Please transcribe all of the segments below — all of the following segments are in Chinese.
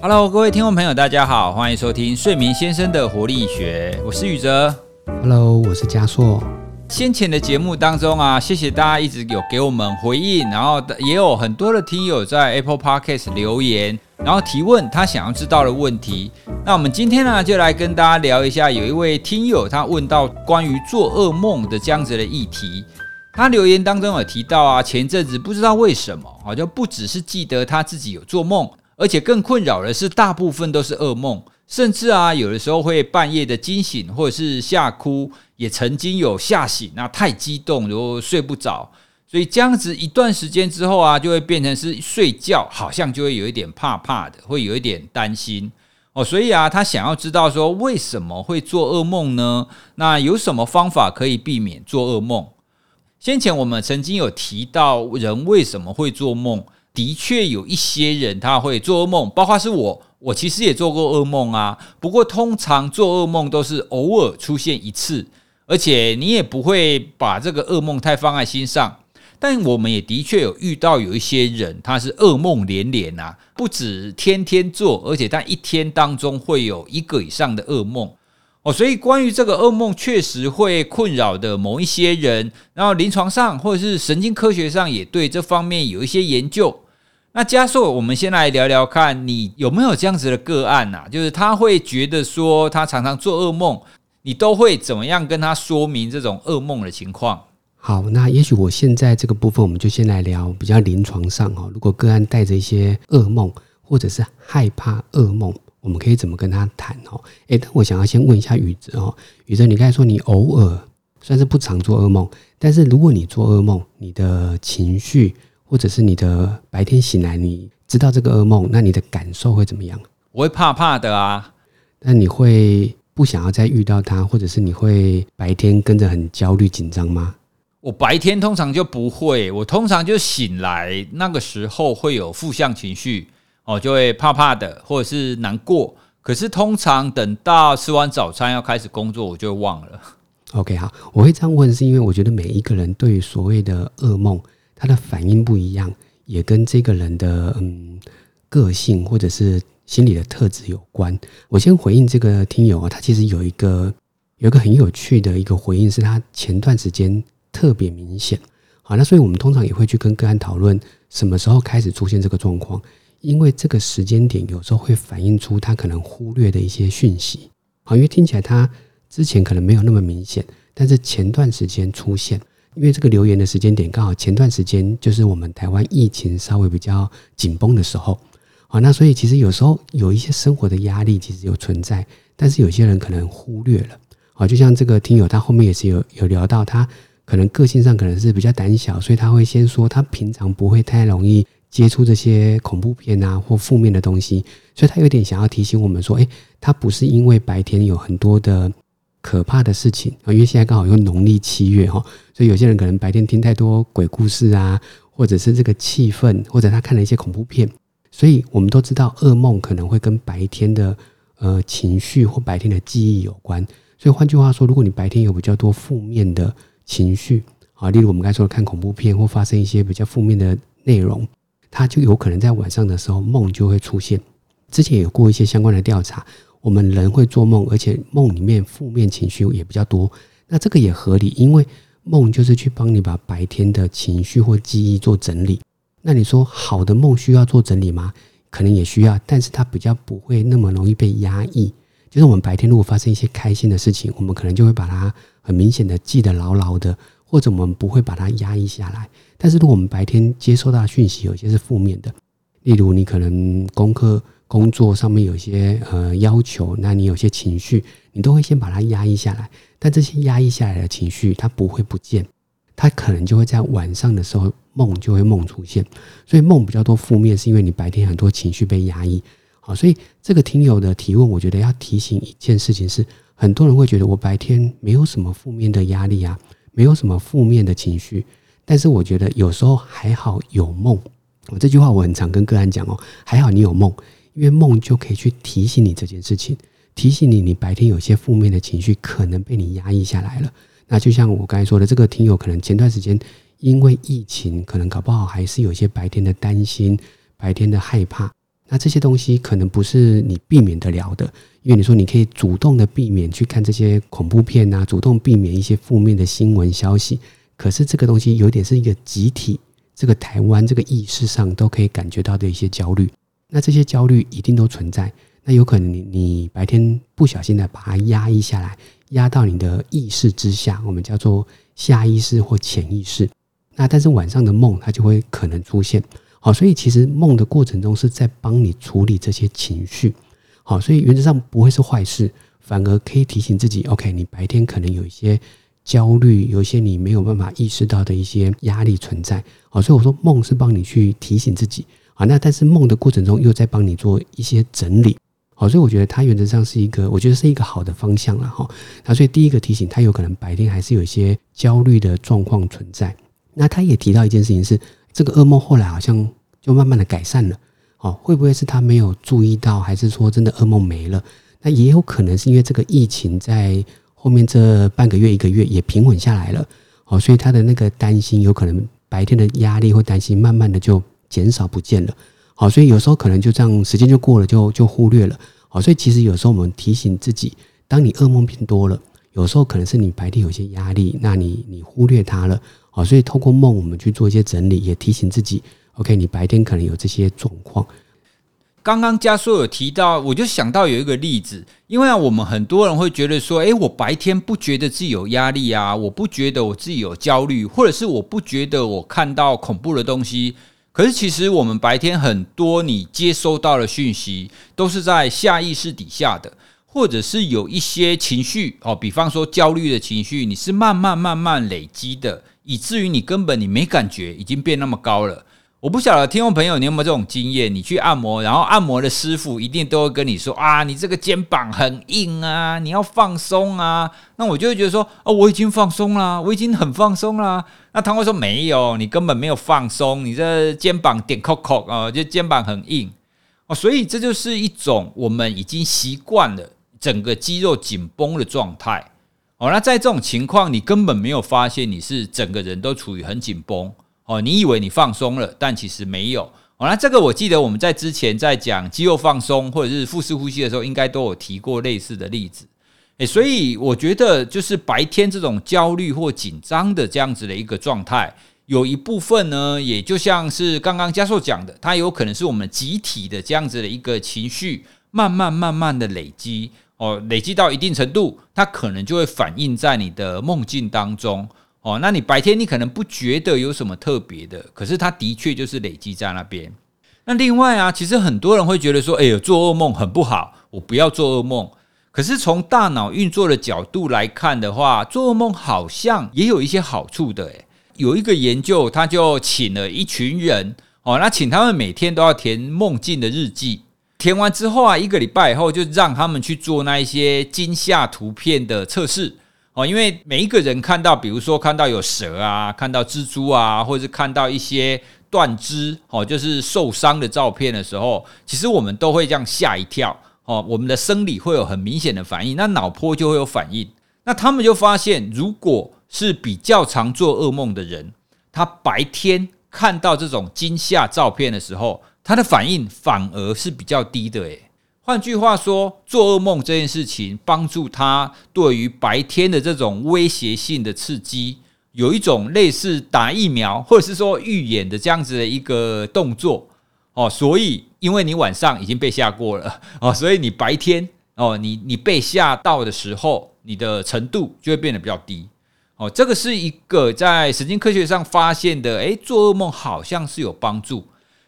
Hello，各位听众朋友，大家好，欢迎收听睡眠先生的活力学，我是宇哲。Hello，我是嘉硕。先前的节目当中啊，谢谢大家一直有给我们回应，然后也有很多的听友在 Apple Podcast 留言，然后提问他想要知道的问题。那我们今天呢，就来跟大家聊一下，有一位听友他问到关于做噩梦的这样子的议题。他留言当中有提到啊，前阵子不知道为什么，好像不只是记得他自己有做梦，而且更困扰的是，大部分都是噩梦，甚至啊，有的时候会半夜的惊醒，或者是吓哭，也曾经有吓醒，那太激动，然后睡不着，所以这样子一段时间之后啊，就会变成是睡觉，好像就会有一点怕怕的，会有一点担心哦，所以啊，他想要知道说为什么会做噩梦呢？那有什么方法可以避免做噩梦？先前我们曾经有提到人为什么会做梦，的确有一些人他会做噩梦，包括是我，我其实也做过噩梦啊。不过通常做噩梦都是偶尔出现一次，而且你也不会把这个噩梦太放在心上。但我们也的确有遇到有一些人，他是噩梦连连啊，不止天天做，而且在一天当中会有一个以上的噩梦。哦，所以关于这个噩梦确实会困扰的某一些人，然后临床上或者是神经科学上也对这方面有一些研究。那加硕，我们先来聊聊看，你有没有这样子的个案呐、就是他会觉得说他常常做噩梦，你都会怎么样跟他说明这种噩梦的情况？好，那也许我现在这个部分，我们就先来聊比较临床上哦。如果个案带着一些噩梦，或者是害怕噩梦，我们可以怎么跟他谈哦？诶，但我想要先问一下宇哲哦，宇哲，你刚才说你偶尔算是不常做噩梦，但是如果你做噩梦，你的情绪或者是你的白天醒来，你知道这个噩梦，那你的感受会怎么样？我会怕怕的啊，那你会不想要再遇到他，或者是你会白天跟着很焦虑紧张吗？我白天通常就不会，我通常就醒来那个时候会有负向情绪，哦，就会怕怕的，或者是难过。可是通常等到吃完早餐要开始工作，我就会忘了。OK，好，我会这样问，是因为我觉得每一个人对于所谓的噩梦，他的反应不一样，也跟这个人的嗯个性或者是心理的特质有关。我先回应这个听友啊，他其实有一个有一个很有趣的一个回应，是他前段时间特别明显。好，那所以我们通常也会去跟个案讨论什么时候开始出现这个状况，因为这个时间点有时候会反映出他可能忽略的一些讯息。好，因为听起来他之前可能没有那么明显，但是前段时间出现，因为这个留言的时间点刚好前段时间就是我们台湾疫情稍微比较紧绷的时候。好，那所以其实有时候有一些生活的压力其实有存在，但是有些人可能忽略了。好，就像这个听友他后面也是有有聊到他。可能个性上可能是比较胆小，所以他会先说他平常不会太容易接触这些恐怖片啊或负面的东西，所以他有点想要提醒我们说，诶，他不是因为白天有很多的可怕的事情啊，因为现在刚好又农历七月哈，所以有些人可能白天听太多鬼故事啊，或者是这个气氛，或者他看了一些恐怖片，所以我们都知道噩梦可能会跟白天的呃情绪或白天的记忆有关，所以换句话说，如果你白天有比较多负面的情绪啊，例如我们刚才说的看恐怖片或发生一些比较负面的内容，它就有可能在晚上的时候梦就会出现。之前有过一些相关的调查，我们人会做梦，而且梦里面负面情绪也比较多。那这个也合理，因为梦就是去帮你把白天的情绪或记忆做整理。那你说好的梦需要做整理吗？可能也需要，但是它比较不会那么容易被压抑。就是我们白天如果发生一些开心的事情，我们可能就会把它很明显的记得牢牢的，或者我们不会把它压抑下来。但是如果我们白天接收到讯息有些是负面的，例如你可能功课、工作上面有些呃要求，那你有些情绪，你都会先把它压抑下来。但这些压抑下来的情绪，它不会不见，它可能就会在晚上的时候梦就会梦出现。所以梦比较多负面，是因为你白天很多情绪被压抑。好，所以这个听友的提问，我觉得要提醒一件事情是，很多人会觉得我白天没有什么负面的压力啊，没有什么负面的情绪，但是我觉得有时候还好有梦。我这句话我很常跟个案讲哦，还好你有梦，因为梦就可以去提醒你这件事情，提醒你你白天有些负面的情绪可能被你压抑下来了。那就像我刚才说的，这个听友可能前段时间因为疫情，可能搞不好还是有一些白天的担心、白天的害怕。那这些东西可能不是你避免得了的，因为你说你可以主动的避免去看这些恐怖片啊，主动避免一些负面的新闻消息。可是这个东西有点是一个集体，这个台湾这个意识上都可以感觉到的一些焦虑。那这些焦虑一定都存在。那有可能你你白天不小心的把它压抑下来，压到你的意识之下，我们叫做下意识或潜意识。那但是晚上的梦它就会可能出现。好，所以其实梦的过程中是在帮你处理这些情绪，好，所以原则上不会是坏事，反而可以提醒自己，OK，你白天可能有一些焦虑，有一些你没有办法意识到的一些压力存在，好，所以我说梦是帮你去提醒自己，啊，那但是梦的过程中又在帮你做一些整理，好，所以我觉得它原则上是一个，我觉得是一个好的方向了哈，那所以第一个提醒，他有可能白天还是有一些焦虑的状况存在，那他也提到一件事情是。这个噩梦后来好像就慢慢的改善了，哦，会不会是他没有注意到，还是说真的噩梦没了？那也有可能是因为这个疫情在后面这半个月一个月也平稳下来了，哦，所以他的那个担心有可能白天的压力或担心慢慢的就减少不见了，好，所以有时候可能就这样时间就过了，就就忽略了，好，所以其实有时候我们提醒自己，当你噩梦变多了，有时候可能是你白天有些压力，那你你忽略它了。好，所以透过梦，我们去做一些整理，也提醒自己，OK，你白天可能有这些状况。刚刚加叔有提到，我就想到有一个例子，因为啊，我们很多人会觉得说，诶，我白天不觉得自己有压力啊，我不觉得我自己有焦虑，或者是我不觉得我看到恐怖的东西。可是其实我们白天很多你接收到的讯息，都是在下意识底下的。或者是有一些情绪哦，比方说焦虑的情绪，你是慢慢慢慢累积的，以至于你根本你没感觉，已经变那么高了。我不晓得听众朋友你有没有这种经验？你去按摩，然后按摩的师傅一定都会跟你说啊，你这个肩膀很硬啊，你要放松啊。那我就会觉得说，哦，我已经放松了，我已经很放松了。那他会说没有，你根本没有放松，你这肩膀点扣扣啊，就肩膀很硬哦。所以这就是一种我们已经习惯了。整个肌肉紧绷的状态，哦，那在这种情况，你根本没有发现你是整个人都处于很紧绷，哦，你以为你放松了，但其实没有，哦，那这个我记得我们在之前在讲肌肉放松或者是腹式呼吸的时候，应该都有提过类似的例子，诶，所以我觉得就是白天这种焦虑或紧张的这样子的一个状态，有一部分呢，也就像是刚刚加寿讲的，它有可能是我们集体的这样子的一个情绪，慢慢慢慢的累积。哦，累积到一定程度，它可能就会反映在你的梦境当中。哦，那你白天你可能不觉得有什么特别的，可是它的确就是累积在那边。那另外啊，其实很多人会觉得说，哎呦，做噩梦很不好，我不要做噩梦。可是从大脑运作的角度来看的话，做噩梦好像也有一些好处的。诶，有一个研究，他就请了一群人，哦，那请他们每天都要填梦境的日记。填完之后啊，一个礼拜以后就让他们去做那一些惊吓图片的测试哦，因为每一个人看到，比如说看到有蛇啊，看到蜘蛛啊，或者是看到一些断肢哦，就是受伤的照片的时候，其实我们都会这样吓一跳哦，我们的生理会有很明显的反应，那脑波就会有反应。那他们就发现，如果是比较常做噩梦的人，他白天看到这种惊吓照片的时候。他的反应反而是比较低的，诶。换句话说，做噩梦这件事情帮助他对于白天的这种威胁性的刺激，有一种类似打疫苗或者是说预演的这样子的一个动作哦。所以，因为你晚上已经被吓过了哦，所以你白天哦，你你被吓到的时候，你的程度就会变得比较低哦。这个是一个在神经科学上发现的，诶，做噩梦好像是有帮助。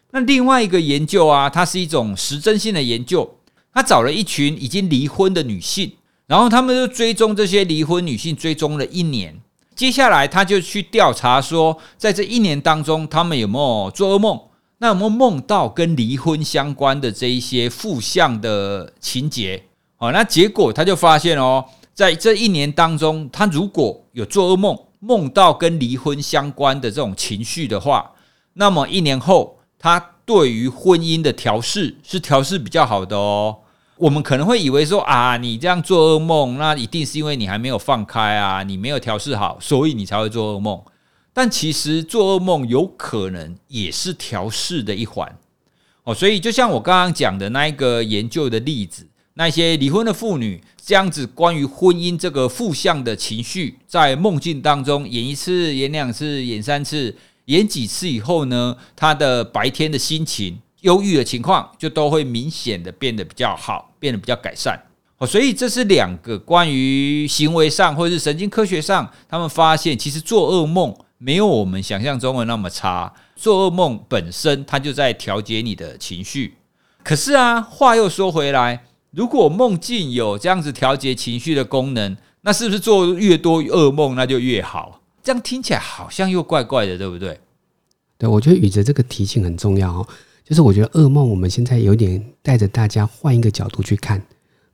那另外一个研究啊，它是一种实证性的研究。他找了一群已经离婚的女性，然后他们就追踪这些离婚女性，追踪了一年。接下来他就去调查说，在这一年当中，他们有没有做噩梦？那有没有梦到跟离婚相关的这一些负向的情节？哦，那结果他就发现哦，在这一年当中，他如果有做噩梦，梦到跟离婚相关的这种情绪的话，那么一年后。他对于婚姻的调试是调试比较好的哦。我们可能会以为说啊，你这样做噩梦，那一定是因为你还没有放开啊，你没有调试好，所以你才会做噩梦。但其实做噩梦有可能也是调试的一环哦，所以就像我刚刚讲的那一个研究的例子，那些离婚的妇女这样子，关于婚姻这个负向的情绪，在梦境当中演一次、演两次、演三次、演几次以后呢，他的白天的心情、忧郁的情况就都会明显的变得比较好，变得比较改善。哦，所以这是两个关于行为上或者是神经科学上，他们发现其实做噩梦没有我们想象中的那么差。做噩梦本身，它就在调节你的情绪。可是啊，话又说回来，如果梦境有这样子调节情绪的功能，那是不是做越多噩梦那就越好？这样听起来好像又怪怪的，对不对？对，我觉得宇哲这个提醒很重要哦。就是我觉得噩梦，我们现在有点带着大家换一个角度去看，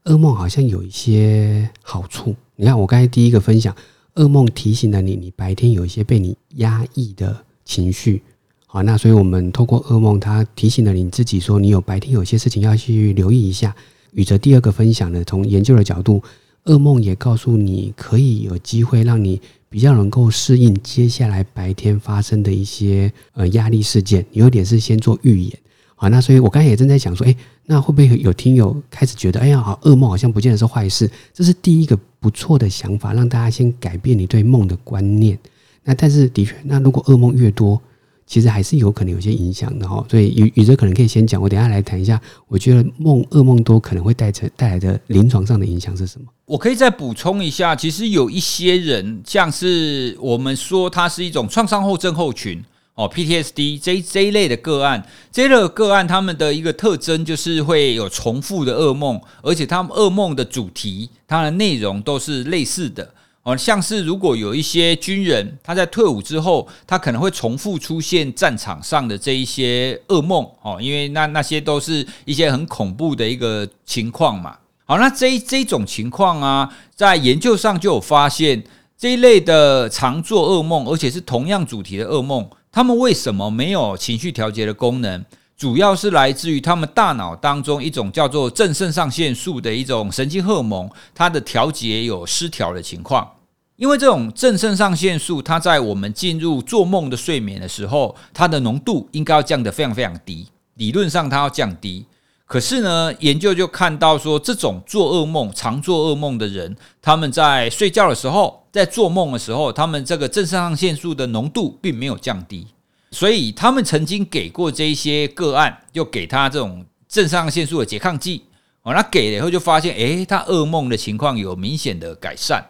噩梦好像有一些好处。你看，我刚才第一个分享，噩梦提醒了你，你白天有一些被你压抑的情绪。好，那所以我们透过噩梦，它提醒了你自己，说你有白天有些事情要去留意一下。宇哲第二个分享呢，从研究的角度，噩梦也告诉你可以有机会让你比较能够适应接下来白天发生的一些呃压力事件。有点是先做预演。好，那所以我刚才也正在想说，哎，那会不会有听友开始觉得，哎呀，好，噩梦好像不见得是坏事？这是第一个不错的想法，让大家先改变你对梦的观念。那但是的确，那如果噩梦越多，其实还是有可能有些影响的哈，所以宇宇哲可能可以先讲，我等下来谈一下。我觉得梦噩梦多可能会带成带来的临床上的影响是什么？我可以再补充一下，其实有一些人，像是我们说它是一种创伤后症候群哦，PTSD 这这一类的个案，这类个案他们的一个特征就是会有重复的噩梦，而且他们噩梦的主题、它的内容都是类似的。哦，像是如果有一些军人，他在退伍之后，他可能会重复出现战场上的这一些噩梦哦，因为那那些都是一些很恐怖的一个情况嘛。好，那这这种情况啊，在研究上就有发现，这一类的常做噩梦，而且是同样主题的噩梦，他们为什么没有情绪调节的功能？主要是来自于他们大脑当中一种叫做正肾上腺素的一种神经荷尔蒙，它的调节有失调的情况。因为这种正肾上腺素，它在我们进入做梦的睡眠的时候，它的浓度应该要降得非常非常低。理论上它要降低，可是呢，研究就看到说，这种做噩梦、常做噩梦的人，他们在睡觉的时候，在做梦的时候，他们这个正肾上腺素的浓度并没有降低。所以他们曾经给过这一些个案，就给他这种正肾上腺素的拮抗剂。哦，那给了以后就发现，诶，他噩梦的情况有明显的改善。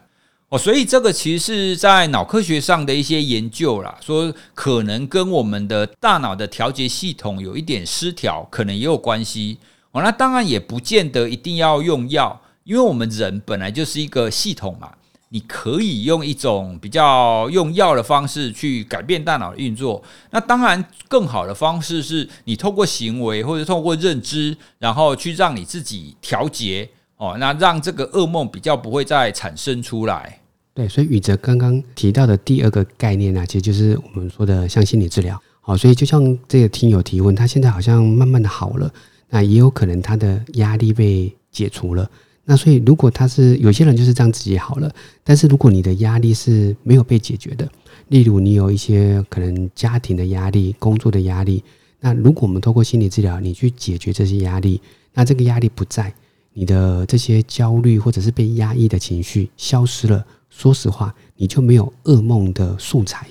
哦，所以这个其实是在脑科学上的一些研究啦，说可能跟我们的大脑的调节系统有一点失调，可能也有关系。哦，那当然也不见得一定要用药，因为我们人本来就是一个系统嘛。你可以用一种比较用药的方式去改变大脑的运作。那当然，更好的方式是你透过行为或者透过认知，然后去让你自己调节。哦，那让这个噩梦比较不会再产生出来。对，所以宇哲刚刚提到的第二个概念呢，其实就是我们说的像心理治疗。好，所以就像这个听友提问，他现在好像慢慢的好了，那也有可能他的压力被解除了。那所以如果他是有些人就是这样自己好了，但是如果你的压力是没有被解决的，例如你有一些可能家庭的压力、工作的压力，那如果我们透过心理治疗，你去解决这些压力，那这个压力不在。你的这些焦虑或者是被压抑的情绪消失了，说实话，你就没有噩梦的素材。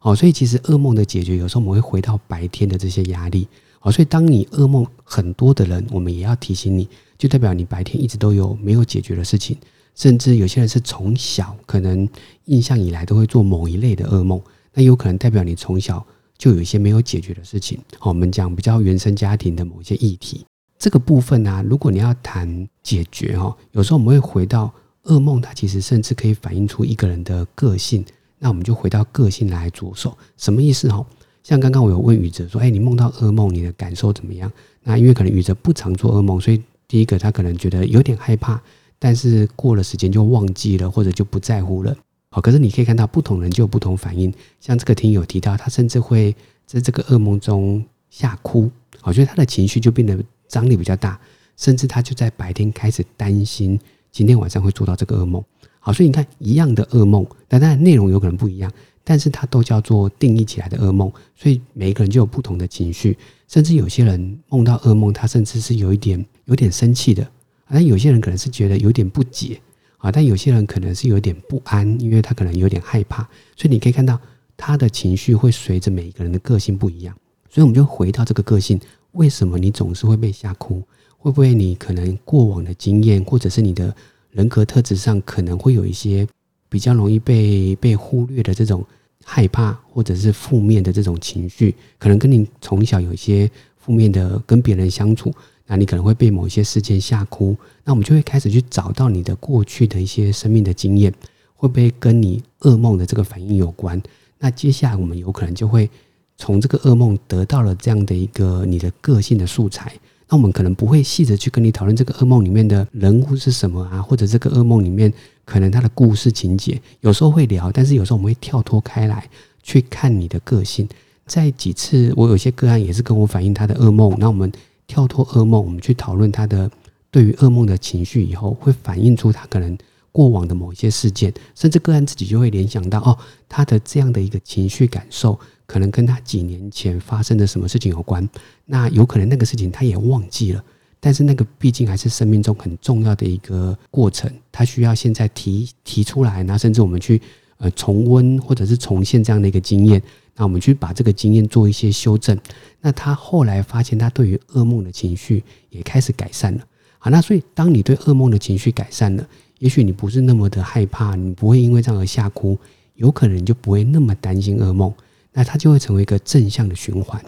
好，所以其实噩梦的解决，有时候我们会回到白天的这些压力。好，所以当你噩梦很多的人，我们也要提醒你，就代表你白天一直都有没有解决的事情，甚至有些人是从小可能印象以来都会做某一类的噩梦，那有可能代表你从小就有一些没有解决的事情。好，我们讲比较原生家庭的某些议题。这个部分呢，如果你要谈解决哈，有时候我们会回到噩梦，它其实甚至可以反映出一个人的个性。那我们就回到个性来着手，什么意思哈？像刚刚我有问宇哲说，哎，你梦到噩梦，你的感受怎么样？那因为可能宇哲不常做噩梦，所以第一个他可能觉得有点害怕，但是过了时间就忘记了，或者就不在乎了。好，可是你可以看到不同人就有不同反应。像这个听友提到，他甚至会在这个噩梦中吓哭，我觉得他的情绪就变得。张力比较大，甚至他就在白天开始担心今天晚上会做到这个噩梦。好，所以你看一样的噩梦，但当然内容有可能不一样，但是它都叫做定义起来的噩梦，所以每一个人就有不同的情绪，甚至有些人梦到噩梦，他甚至是有一点有点生气的，但有些人可能是觉得有点不解啊，但有些人可能是有点不安，因为他可能有点害怕，所以你可以看到他的情绪会随着每一个人的个性不一样，所以我们就回到这个个性，为什么你总是会被吓哭？会不会你可能过往的经验，或者是你的人格特质上可能会有一些？比较容易被被忽略的这种害怕，或者是负面的这种情绪，可能跟你从小有一些负面的跟别人相处，那你可能会被某些事件吓哭。那我们就会开始去找到你的过去的一些生命的经验，会不会跟你噩梦的这个反应有关？那接下来我们有可能就会从这个噩梦得到了这样的一个你的个性的素材。那我们可能不会细着去跟你讨论这个噩梦里面的人物是什么啊，或者这个噩梦里面可能他的故事情节，有时候会聊，但是有时候我们会跳脱开来去看你的个性。在几次我有些个案也是跟我反映他的噩梦，那我们跳脱噩梦，我们去讨论他的对于噩梦的情绪以后，会反映出他可能过往的某一些事件，甚至个案自己就会联想到哦，他的这样的一个情绪感受。可能跟他几年前发生的什么事情有关，那有可能那个事情他也忘记了，但是那个毕竟还是生命中很重要的一个过程，他需要现在提提出来，那甚至我们去呃重温或者是重现这样的一个经验，那我们去把这个经验做一些修正，那他后来发现他对于噩梦的情绪也开始改善了，好，那所以当你对噩梦的情绪改善了，也许你不是那么的害怕，你不会因为这样而吓哭，有可能你就不会那么担心噩梦。那它就会成为一个正向的循环，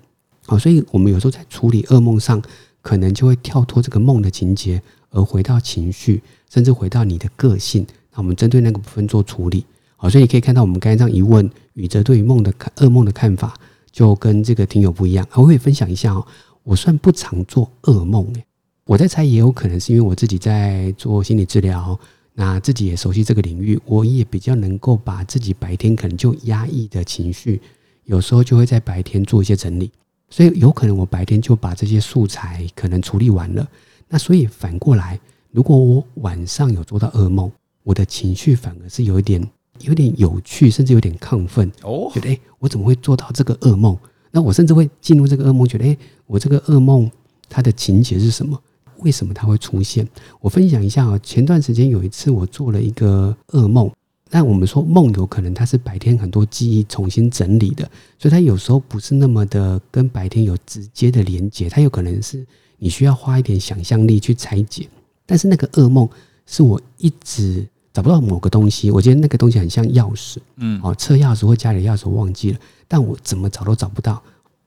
好，所以我们有时候在处理噩梦上，可能就会跳脱这个梦的情节，而回到情绪，甚至回到你的个性。那我们针对那个部分做处理，好，所以你可以看到我们刚才这样一问，宇哲对于梦的看噩梦的看法，就跟这个听友不一样。我会分享一下哦，我算不常做噩梦诶，我在猜也有可能是因为我自己在做心理治疗，那自己也熟悉这个领域，我也比较能够把自己白天可能就压抑的情绪。有时候就会在白天做一些整理，所以有可能我白天就把这些素材可能处理完了。那所以反过来，如果我晚上有做到噩梦，我的情绪反而是有一点、有点有趣，甚至有点亢奋哦，觉得哎，我怎么会做到这个噩梦？那我甚至会进入这个噩梦，觉得哎，我这个噩梦它的情节是什么？为什么它会出现？我分享一下啊，前段时间有一次我做了一个噩梦。但我们说梦有可能它是白天很多记忆重新整理的，所以它有时候不是那么的跟白天有直接的连接，它有可能是你需要花一点想象力去拆解。但是那个噩梦是我一直找不到某个东西，我觉得那个东西很像钥匙，嗯，哦，车钥匙或家里钥匙我忘记了，但我怎么找都找不到。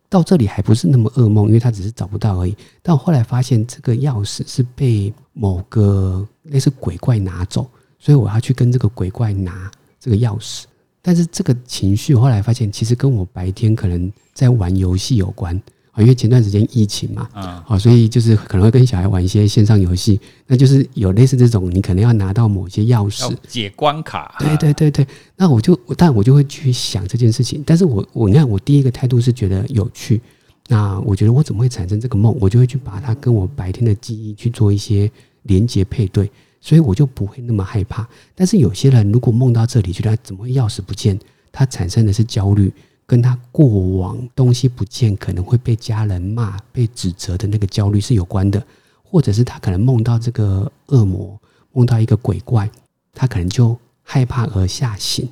到这里还不是那么噩梦，因为它只是找不到而已。但我后来发现这个钥匙是被某个类似鬼怪拿走。所以我要去跟这个鬼怪拿这个钥匙，但是这个情绪后来发现，其实跟我白天可能在玩游戏有关。啊，因为前段时间疫情嘛，啊，好，所以就是可能会跟小孩玩一些线上游戏，那就是有类似这种，你可能要拿到某些钥匙。解关卡，对对对对，那我就但我就会去想这件事情，但是我我你看我第一个态度是觉得有趣，那我觉得我怎么会产生这个梦，我就会去把它跟我白天的记忆去做一些连接配对。所以我就不会那么害怕，但是有些人如果梦到这里，觉得怎么会钥匙不见？他产生的是焦虑，跟他过往东西不见，可能会被家人骂、被指责的那个焦虑是有关的，或者是他可能梦到这个恶魔，梦到一个鬼怪，他可能就害怕而吓醒，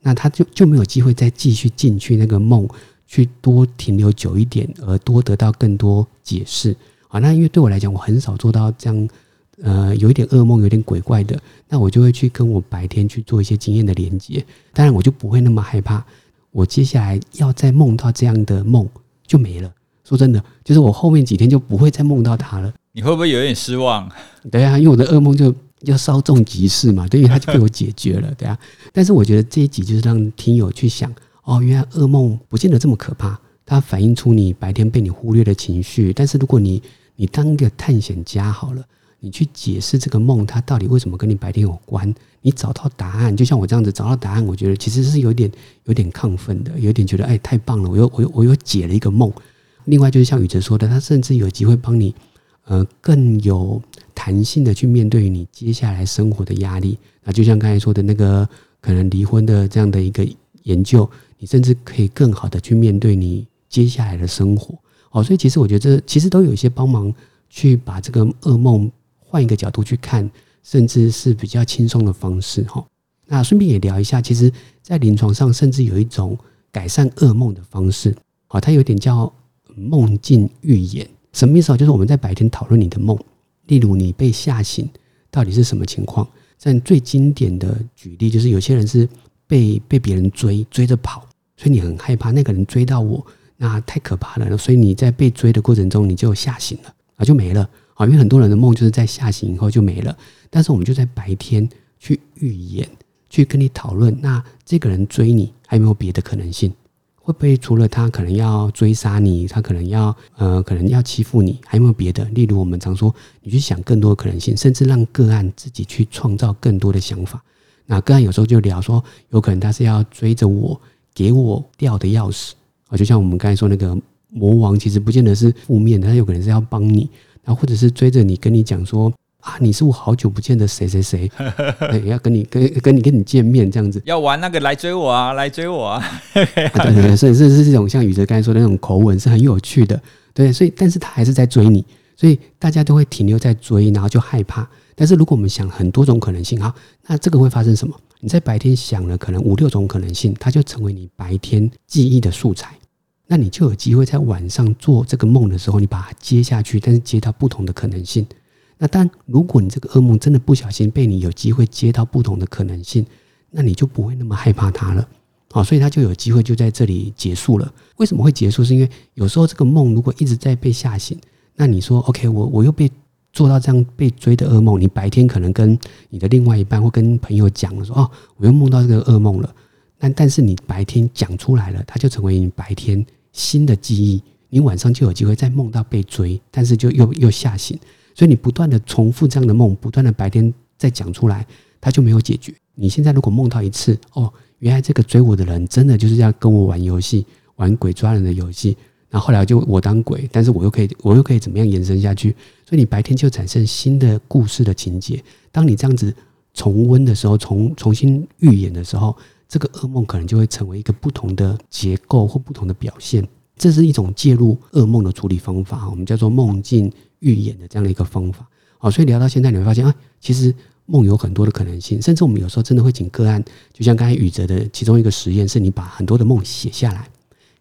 那他就就没有机会再继续进去那个梦，去多停留久一点，而多得到更多解释啊。那因为对我来讲，我很少做到这样。呃，有一点噩梦，有点鬼怪的，那我就会去跟我白天去做一些经验的连接，当然我就不会那么害怕。我接下来要再梦到这样的梦就没了。说真的，就是我后面几天就不会再梦到他了。你会不会有点失望？对啊，因为我的噩梦就要稍纵即逝嘛，对，因为它就被我解决了，对啊。但是我觉得这一集就是让听友去想，哦，原来噩梦不见得这么可怕，它反映出你白天被你忽略的情绪。但是如果你你当个探险家好了。你去解释这个梦，它到底为什么跟你白天有关？你找到答案，就像我这样子找到答案，我觉得其实是有点有点亢奋的，有点觉得哎太棒了，我又我又我又解了一个梦。另外就是像宇哲说的，他甚至有机会帮你呃更有弹性的去面对你接下来生活的压力。那就像刚才说的那个可能离婚的这样的一个研究，你甚至可以更好的去面对你接下来的生活。哦，所以其实我觉得这其实都有一些帮忙去把这个噩梦换一个角度去看，甚至是比较轻松的方式。哈，那顺便也聊一下，其实，在临床上甚至有一种改善噩梦的方式。好，它有点叫梦境预言，什么意思啊？就是我们在白天讨论你的梦，例如你被吓醒，到底是什么情况？在最经典的举例，就是有些人是被被别人追追着跑，所以你很害怕那个人追到我。那太可怕了，所以你在被追的过程中，你就吓醒了啊，就没了因为很多人的梦就是在吓醒以后就没了，但是我们就在白天去预演，去跟你讨论，那这个人追你还有没有别的可能性？会不会除了他可能要追杀你，他可能要呃可能要欺负你，还有没有别的？例如我们常说，你去想更多的可能性，甚至让个案自己去创造更多的想法。那个案有时候就聊说，有可能他是要追着我，给我掉的钥匙。啊，就像我们刚才说那个魔王，其实不见得是负面的，他有可能是要帮你，然后或者是追着你跟你讲说啊，你是我好久不见的谁谁谁，要跟你跟跟你跟你见面这样子，要玩那个来追我啊，来追我啊，对对对，所以这是这种像宇哲刚才说的那种口吻是很有趣的，对，所以但是他还是在追你，所以大家都会停留在追，然后就害怕。但是如果我们想很多种可能性，好，那这个会发生什么？你在白天想了可能五六种可能性，它就成为你白天记忆的素材。那你就有机会在晚上做这个梦的时候，你把它接下去，但是接到不同的可能性。那但如果你这个噩梦真的不小心被你有机会接到不同的可能性，那你就不会那么害怕它了。好，所以它就有机会就在这里结束了。为什么会结束？是因为有时候这个梦如果一直在被吓醒，那你说 OK，我我又被做到这样被追的噩梦。你白天可能跟你的另外一半或跟朋友讲了说哦，我又梦到这个噩梦了。但但是你白天讲出来了，它就成为你白天。新的记忆，你晚上就有机会再梦到被追，但是就又又吓醒，所以你不断的重复这样的梦，不断的白天再讲出来，它就没有解决。你现在如果梦到一次，哦，原来这个追我的人真的就是要跟我玩游戏，玩鬼抓人的游戏，然后后来就我当鬼，但是我又可以，我又可以怎么样延伸下去？所以你白天就产生新的故事的情节。当你这样子重温的时候，重重新预演的时候。这个噩梦可能就会成为一个不同的结构或不同的表现，这是一种介入噩梦的处理方法，我们叫做梦境预演的这样的一个方法。好，所以聊到现在，你会发现啊，其实梦有很多的可能性，甚至我们有时候真的会请个案，就像刚才宇哲的其中一个实验，是你把很多的梦写下来，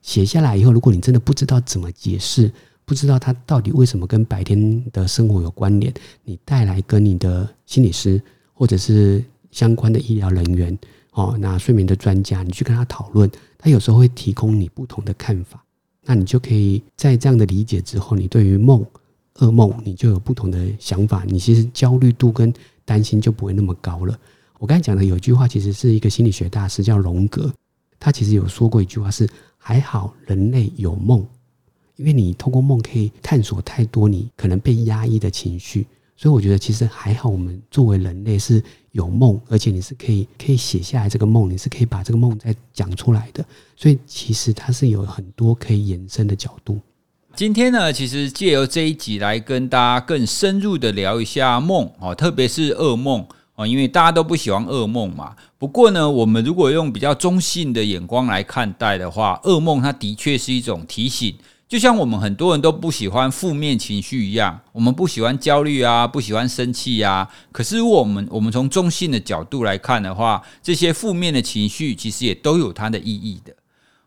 写下来以后，如果你真的不知道怎么解释，不知道它到底为什么跟白天的生活有关联，你带来跟你的心理师或者是相关的医疗人员。哦，那睡眠的专家，你去跟他讨论，他有时候会提供你不同的看法，那你就可以在这样的理解之后，你对于梦、噩梦，你就有不同的想法，你其实焦虑度跟担心就不会那么高了。我刚才讲的有一句话，其实是一个心理学大师叫荣格，他其实有说过一句话是：还好人类有梦，因为你通过梦可以探索太多你可能被压抑的情绪。所以我觉得其实还好，我们作为人类是有梦，而且你是可以可以写下来这个梦，你是可以把这个梦再讲出来的。所以其实它是有很多可以延伸的角度。今天呢，其实借由这一集来跟大家更深入的聊一下梦哦，特别是噩梦哦，因为大家都不喜欢噩梦嘛。不过呢，我们如果用比较中性的眼光来看待的话，噩梦它的确是一种提醒。就像我们很多人都不喜欢负面情绪一样，我们不喜欢焦虑啊，不喜欢生气啊。可是我们我们从中性的角度来看的话，这些负面的情绪其实也都有它的意义的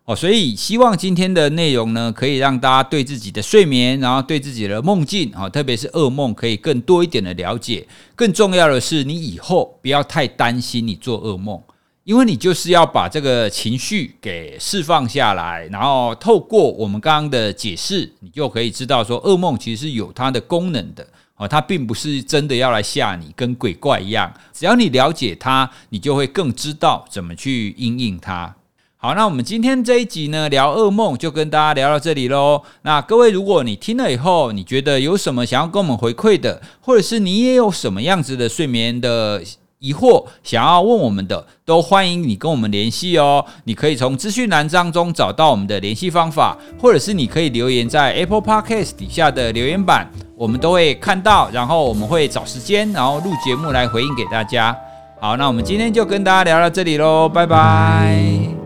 哦。所以希望今天的内容呢，可以让大家对自己的睡眠，然后对自己的梦境啊，特别是噩梦，可以更多一点的了解。更重要的是，你以后不要太担心你做噩梦。因为你就是要把这个情绪给释放下来，然后透过我们刚刚的解释，你就可以知道说，噩梦其实是有它的功能的哦，它并不是真的要来吓你，跟鬼怪一样。只要你了解它，你就会更知道怎么去应应它。好，那我们今天这一集呢，聊噩梦就跟大家聊到这里喽。那各位，如果你听了以后，你觉得有什么想要跟我们回馈的，或者是你也有什么样子的睡眠的？疑惑想要问我们的，都欢迎你跟我们联系哦。你可以从资讯栏当中找到我们的联系方法，或者是你可以留言在 Apple Podcast 底下的留言板，我们都会看到，然后我们会找时间，然后录节目来回应给大家。好，那我们今天就跟大家聊到这里喽，拜拜。